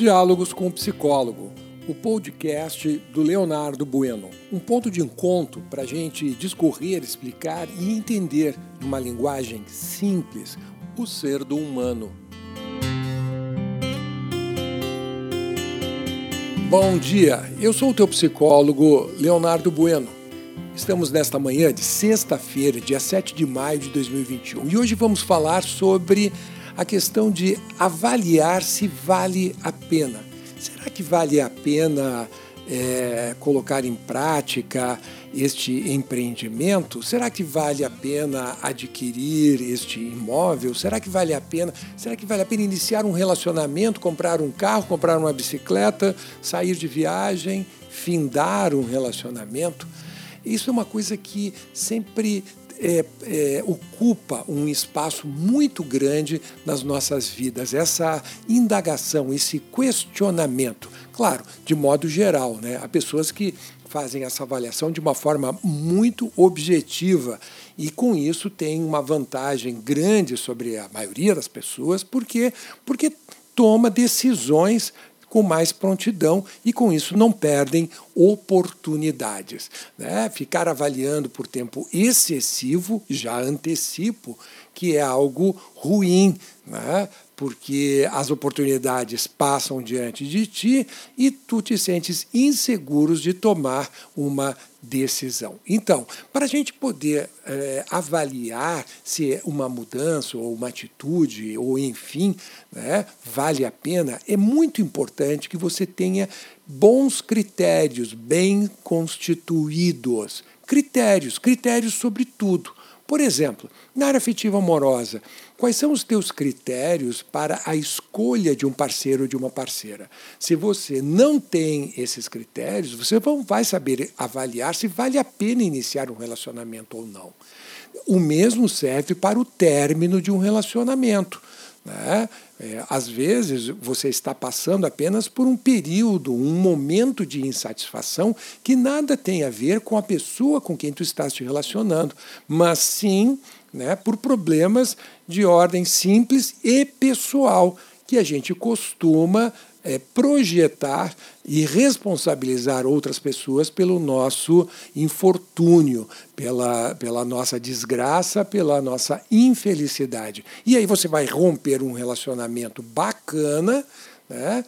Diálogos com o Psicólogo, o podcast do Leonardo Bueno. Um ponto de encontro para a gente discorrer, explicar e entender, numa linguagem simples, o ser do humano. Bom dia, eu sou o teu psicólogo Leonardo Bueno. Estamos nesta manhã de sexta-feira, dia 7 de maio de 2021, e hoje vamos falar sobre a questão de avaliar se vale a pena. Será que vale a pena é, colocar em prática este empreendimento? Será que vale a pena adquirir este imóvel? Será que vale a pena? Será que vale a pena iniciar um relacionamento, comprar um carro, comprar uma bicicleta, sair de viagem, findar um relacionamento? Isso é uma coisa que sempre é, é, ocupa um espaço muito grande nas nossas vidas, essa indagação, esse questionamento. Claro, de modo geral, né? há pessoas que fazem essa avaliação de uma forma muito objetiva e com isso tem uma vantagem grande sobre a maioria das pessoas, porque porque toma decisões com mais prontidão e, com isso, não perdem oportunidades. Né? Ficar avaliando por tempo excessivo, já antecipo, que é algo ruim, né? porque as oportunidades passam diante de ti e tu te sentes inseguros de tomar uma decisão. Então, para a gente poder é, avaliar se uma mudança ou uma atitude, ou enfim, né, vale a pena, é muito importante que você tenha bons critérios, bem constituídos. Critérios, critérios sobre tudo. Por exemplo, na área afetiva amorosa, quais são os teus critérios para a escolha de um parceiro ou de uma parceira? Se você não tem esses critérios, você não vai saber avaliar se vale a pena iniciar um relacionamento ou não. O mesmo serve para o término de um relacionamento. Né? É, às vezes você está passando apenas por um período, um momento de insatisfação que nada tem a ver com a pessoa com quem tu estás te relacionando, mas sim né, por problemas de ordem simples e pessoal que a gente costuma é, projetar e responsabilizar outras pessoas pelo nosso infortúnio, pela, pela nossa desgraça, pela nossa infelicidade. E aí você vai romper um relacionamento bacana, né?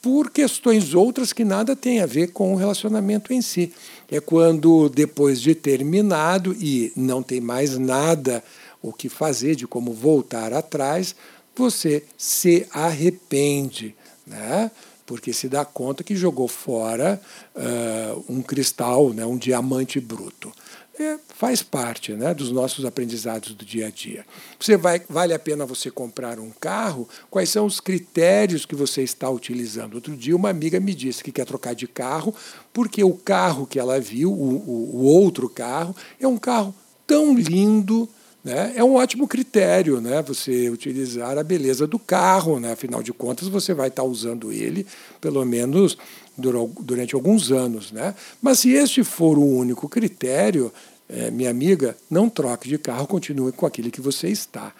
por questões outras que nada tem a ver com o relacionamento em si. É quando, depois de terminado e não tem mais nada o que fazer, de como voltar atrás, você se arrepende né? porque se dá conta que jogou fora uh, um cristal, né? um diamante bruto. É, faz parte né, dos nossos aprendizados do dia a dia. Você vai, vale a pena você comprar um carro? Quais são os critérios que você está utilizando? Outro dia, uma amiga me disse que quer trocar de carro porque o carro que ela viu, o, o, o outro carro, é um carro tão lindo, né? É um ótimo critério né? você utilizar a beleza do carro, né? afinal de contas, você vai estar usando ele pelo menos durante alguns anos. Né? Mas se este for o único critério, é, minha amiga, não troque de carro, continue com aquele que você está.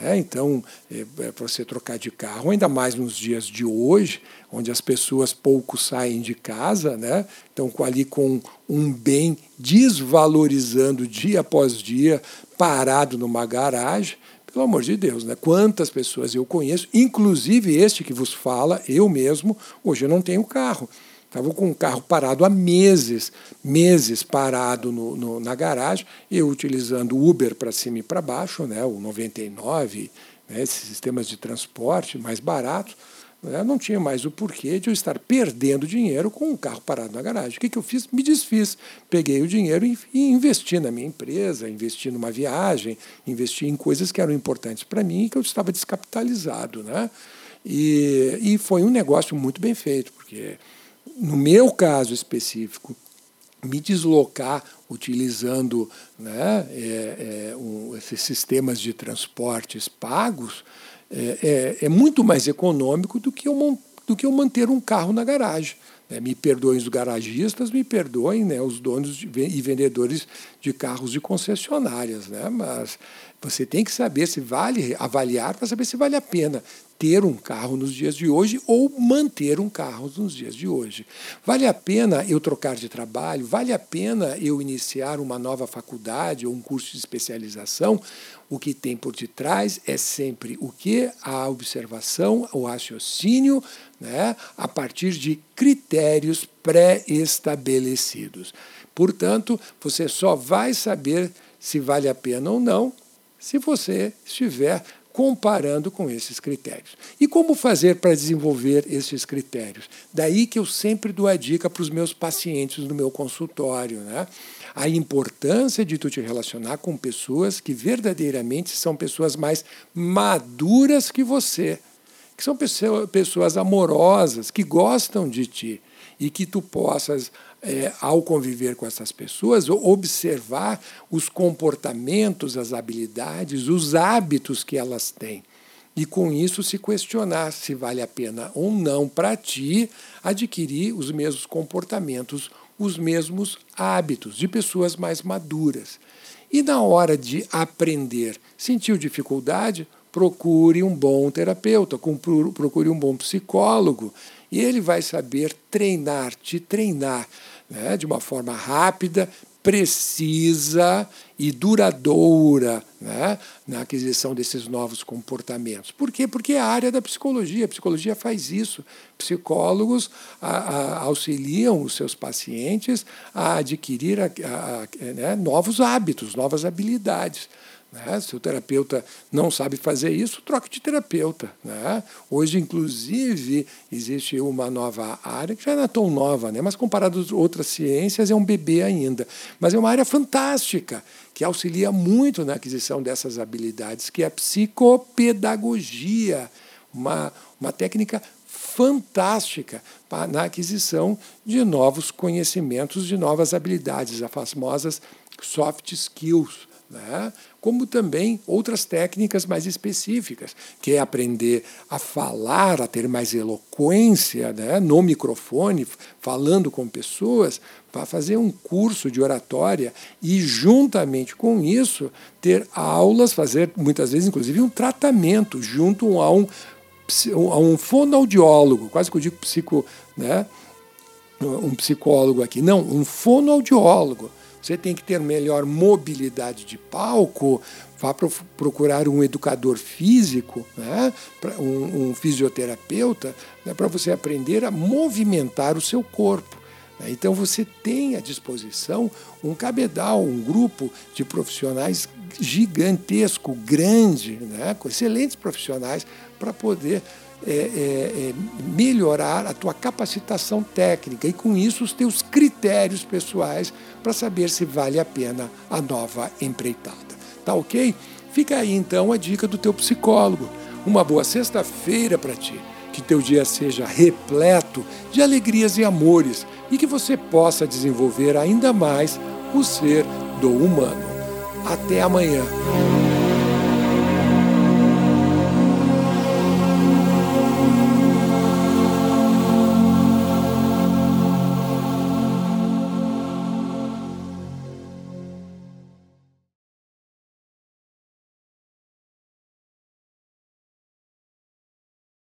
Né? Então, é, é para você trocar de carro, ainda mais nos dias de hoje, onde as pessoas pouco saem de casa, né? então ali com um bem desvalorizando dia após dia, parado numa garagem, pelo amor de Deus, né? Quantas pessoas eu conheço, inclusive este que vos fala, eu mesmo, hoje eu não tenho carro. Estava com o carro parado há meses, meses parado no, no, na garagem, eu utilizando Uber para cima e para baixo, né, o 99, né, esses sistemas de transporte mais baratos, né, não tinha mais o porquê de eu estar perdendo dinheiro com um carro parado na garagem. O que, que eu fiz? Me desfiz. Peguei o dinheiro e, e investi na minha empresa, investi numa viagem, investi em coisas que eram importantes para mim e que eu estava descapitalizado. Né? E, e foi um negócio muito bem feito, porque no meu caso específico, me deslocar utilizando né, é, é, um, esses sistemas de transportes pagos é, é, é, muito mais econômico do que, eu, do que eu manter um carro na garagem. Né? Me perdoem os garagistas, me perdoem né, os donos de, e vendedores de carros de concessionárias, né? mas você tem que saber se vale, avaliar para saber se vale a pena ter um carro nos dias de hoje ou manter um carro nos dias de hoje. Vale a pena eu trocar de trabalho? Vale a pena eu iniciar uma nova faculdade ou um curso de especialização? O que tem por detrás é sempre o que? A observação, o raciocínio, né, a partir de critérios pré-estabelecidos. Portanto, você só vai saber se vale a pena ou não se você estiver comparando com esses critérios. E como fazer para desenvolver esses critérios? Daí que eu sempre dou a dica para os meus pacientes no meu consultório, né? A importância de tu te relacionar com pessoas que verdadeiramente são pessoas mais maduras que você, que são pessoas amorosas, que gostam de ti e que tu possas é, ao conviver com essas pessoas, observar os comportamentos, as habilidades, os hábitos que elas têm. E com isso se questionar se vale a pena ou não para ti adquirir os mesmos comportamentos, os mesmos hábitos de pessoas mais maduras. E na hora de aprender, sentiu dificuldade? Procure um bom terapeuta, procure um bom psicólogo, e ele vai saber treinar, te treinar né, de uma forma rápida, precisa e duradoura né, na aquisição desses novos comportamentos. Por quê? Porque é a área da psicologia. A psicologia faz isso. Psicólogos a, a, auxiliam os seus pacientes a adquirir a, né, novos hábitos, novas habilidades. Né? Se o terapeuta não sabe fazer isso, troque de terapeuta. Né? Hoje, inclusive, existe uma nova área, que já não é tão nova, né? mas comparado a outras ciências, é um bebê ainda. Mas é uma área fantástica, que auxilia muito na aquisição dessas habilidades, que é a psicopedagogia, uma, uma técnica fantástica na aquisição de novos conhecimentos, de novas habilidades, as famosas soft skills né? como também outras técnicas mais específicas, que é aprender a falar, a ter mais eloquência né? no microfone, falando com pessoas, para fazer um curso de oratória e, juntamente com isso, ter aulas, fazer muitas vezes, inclusive, um tratamento junto a um, a um fonoaudiólogo, quase que eu digo psico, né? um psicólogo aqui, não, um fonoaudiólogo você tem que ter melhor mobilidade de palco, vá procurar um educador físico, né? um, um fisioterapeuta, né? para você aprender a movimentar o seu corpo. Né? Então você tem à disposição um cabedal, um grupo de profissionais gigantesco, grande, né? com excelentes profissionais para poder é, é, melhorar a tua capacitação técnica e, com isso, os teus critérios pessoais para saber se vale a pena a nova empreitada. Tá ok? Fica aí então a dica do teu psicólogo. Uma boa sexta-feira para ti. Que teu dia seja repleto de alegrias e amores e que você possa desenvolver ainda mais o ser do humano. Até amanhã.